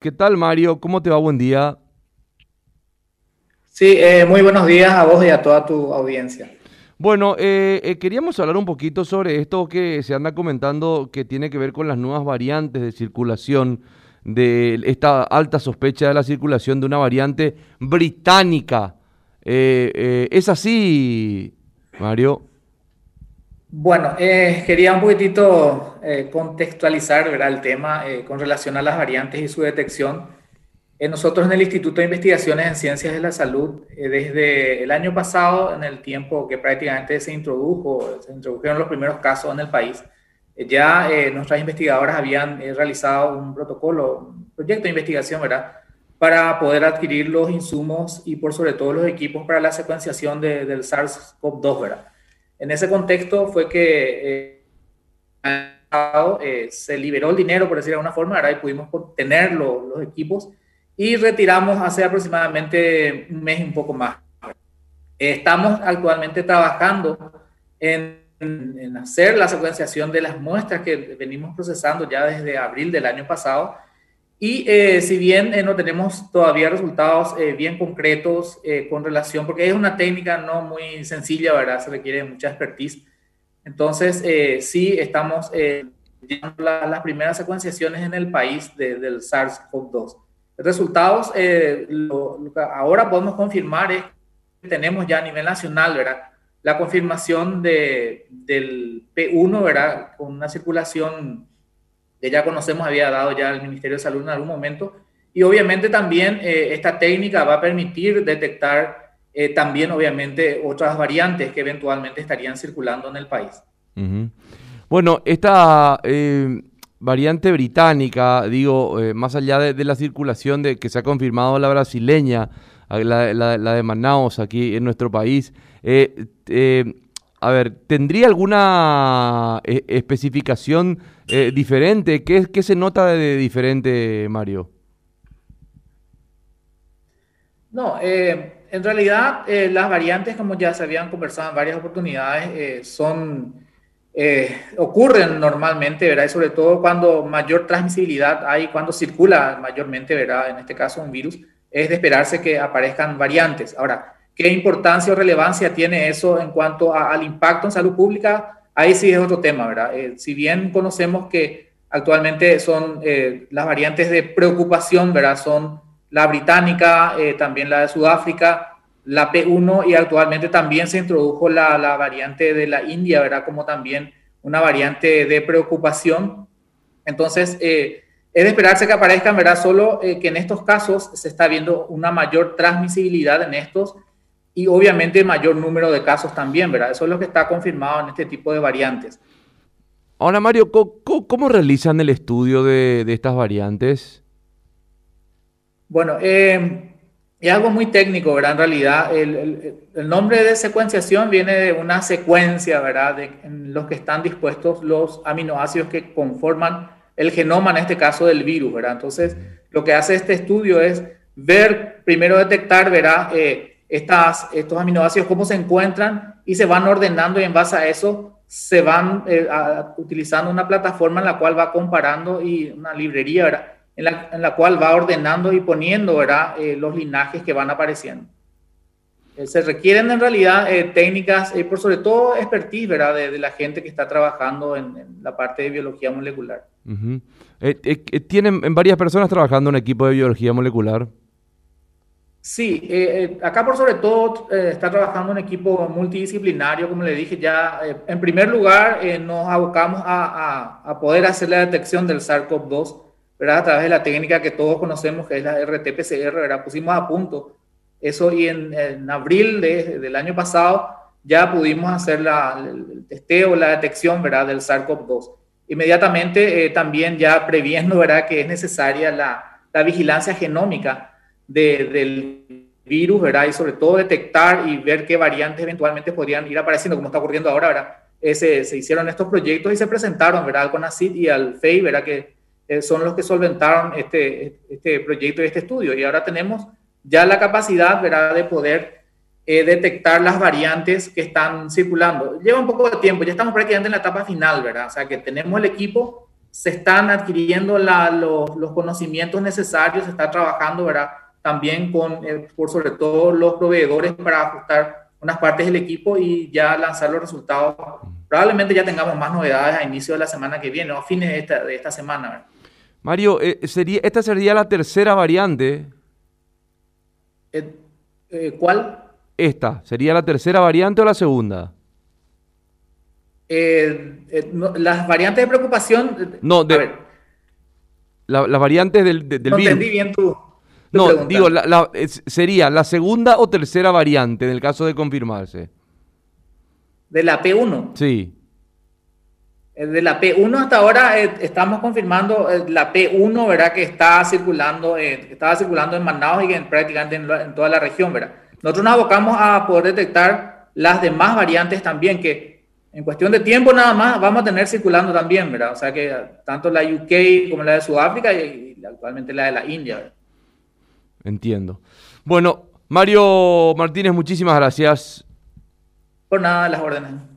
¿Qué tal, Mario? ¿Cómo te va? Buen día. Sí, eh, muy buenos días a vos y a toda tu audiencia. Bueno, eh, eh, queríamos hablar un poquito sobre esto que se anda comentando que tiene que ver con las nuevas variantes de circulación, de esta alta sospecha de la circulación de una variante británica. ¿Es así, Mario? Bueno, quería un poquitito contextualizar el tema con relación a las variantes y su detección nosotros en el Instituto de Investigaciones en Ciencias de la Salud, eh, desde el año pasado, en el tiempo que prácticamente se introdujo, se introdujeron los primeros casos en el país, eh, ya eh, nuestras investigadoras habían realizado un protocolo, un proyecto de investigación, ¿verdad? Para poder adquirir los insumos y por sobre todo los equipos para la secuenciación del SARS-CoV-2, ¿verdad? En ese contexto fue que se liberó el dinero, por decirlo de alguna forma. Y pudimos tener los equipos y retiramos hace aproximadamente un mes y un poco más. Estamos actualmente trabajando en, hacer la secuenciación de las muestras que venimos procesando ya desde abril del año pasado. Y eh, si bien eh, no tenemos todavía resultados eh, bien concretos con relación, porque es una técnica no muy sencilla, ¿verdad? Se requiere mucha expertise. Entonces, sí estamos llevando las primeras secuenciaciones en el país del SARS-CoV-2 resultados, eh, lo, que ahora podemos confirmar es que tenemos ya a nivel nacional, ¿verdad? La confirmación de, del P1, ¿verdad? Con una circulación que ya conocemos, había dado ya el Ministerio de Salud en algún momento. Y obviamente también eh, esta técnica va a permitir detectar eh, también, obviamente, otras variantes que eventualmente estarían circulando en el país. Bueno, esta variante británica, digo, eh, más allá de, la circulación de que se ha confirmado la brasileña, la, de Manaus aquí en nuestro país, eh, eh, a ver, ¿tendría alguna especificación diferente? ¿Qué, ¿Qué, se nota de, diferente, Mario? No, en realidad las variantes, como ya se habían conversado en varias oportunidades, son eh, ocurren normalmente, ¿verdad? Y sobre todo cuando mayor transmisibilidad hay, cuando circula mayormente, ¿verdad? En este caso un virus, es de esperarse que aparezcan variantes. Ahora, ¿qué importancia o relevancia tiene eso en cuanto al impacto en salud pública? Ahí sí es otro tema, ¿verdad? Eh, si bien conocemos que actualmente son eh, las variantes de preocupación, ¿verdad? Son la británica, también la de Sudáfrica, la P1 y actualmente también se introdujo la, la, variante de la India, ¿verdad? Como también una variante de preocupación. Entonces, eh, es de esperarse que aparezcan, ¿verdad? Solo eh, que en estos casos se está viendo una mayor transmisibilidad en estos y obviamente mayor número de casos también, ¿verdad? Eso es lo que está confirmado en este tipo de variantes. Ahora, Mario, ¿cómo, realizan el estudio de, de estas variantes? Bueno, eh, es algo muy técnico, ¿verdad? En realidad, el, el, nombre de secuenciación viene de una secuencia, ¿verdad? De, en los que están dispuestos los aminoácidos que conforman el genoma, en este caso del virus, ¿verdad? Entonces, lo que hace este estudio es ver, primero detectar, ¿verdad? Eh, estos aminoácidos, cómo se encuentran y se van ordenando y en base a eso se van eh, utilizando una plataforma en la cual va comparando y una librería, ¿verdad? en la, cual va ordenando y poniendo ¿verdad? Eh, los linajes que van apareciendo. Eh, se requieren en realidad técnicas, por sobre todo expertise ¿verdad? De, la gente que está trabajando en, la parte de biología molecular. ¿Tienen varias personas trabajando en equipo de biología molecular? Sí, acá por sobre todo está trabajando un equipo multidisciplinario, como le dije ya. en primer lugar, nos abocamos a, a, poder hacer la detección del SARS-CoV-2 ¿verdad? A través de la técnica que todos conocemos, que es la RT-PCR, ¿verdad? Pusimos a punto eso y en, abril de, del año pasado ya pudimos hacer la, el testeo, la detección, ¿verdad? Del SARS-CoV-2. Inmediatamente eh, también ya previendo, ¿verdad? Que es necesaria la vigilancia genómica de, del virus, ¿verdad? Y sobre todo detectar y ver qué variantes eventualmente podrían ir apareciendo, como está ocurriendo ahora, ¿verdad? Eh, se, se, hicieron estos proyectos y se presentaron, ¿verdad? Al CONACYT y al FEI, ¿verdad? Que eh, son los que solventaron este, este proyecto y este estudio. Y ahora tenemos ya la capacidad ¿verdad? de poder eh, detectar las variantes que están circulando. Lleva un poco de tiempo, ya estamos prácticamente en la etapa final, ¿verdad? O sea que tenemos el equipo se están adquiriendo la, los, los, conocimientos necesarios, se está trabajando, ¿verdad? También con, eh, por sobre todo, los proveedores para ajustar unas partes del equipo y ya lanzar los resultados. Probablemente ya tengamos más novedades a inicio de la semana que viene o a fines de esta, de esta semana. Mario, eh, sería, esta sería la tercera variante. Eh, ¿Cuál? Esta, ¿sería la tercera variante o la segunda? las variantes de preocupación. No, de, las variantes del, del no virus. entendí bien tu. No, digo, sería la segunda o tercera variante en el caso de confirmarse. ¿De la P1? Sí. De la P1 hasta ahora eh, estamos confirmando eh, la P1, ¿verdad? Que está circulando, eh, estaba circulando en Manaus y en, prácticamente en, toda la región, ¿verdad? Nosotros nos abocamos a poder detectar las demás variantes también, que en cuestión de tiempo nada más vamos a tener circulando también, ¿verdad? O sea que tanto la UK como la de Sudáfrica y, y actualmente la de la India, ¿verdad? Entiendo. Bueno, Mario Martínez, muchísimas gracias. Por nada, las órdenes.